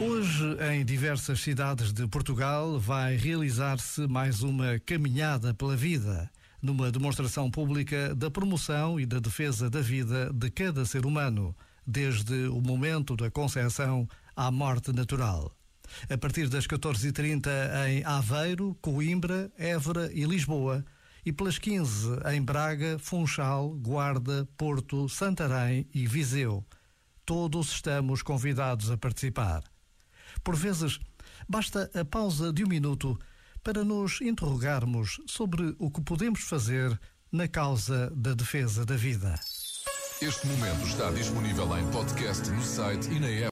Hoje, em diversas cidades de Portugal, vai realizar-se mais uma caminhada pela vida, numa demonstração pública da promoção e da defesa da vida de cada ser humano, desde o momento da concepção à morte natural. A partir das 14h30 em Aveiro, Coimbra, Évora e Lisboa, e pelas 15 em Braga, Funchal, Guarda, Porto, Santarém e Viseu. Todos estamos convidados a participar. Por vezes, basta a pausa de um minuto para nos interrogarmos sobre o que podemos fazer na causa da defesa da vida. Este momento está disponível em podcast no site e na app.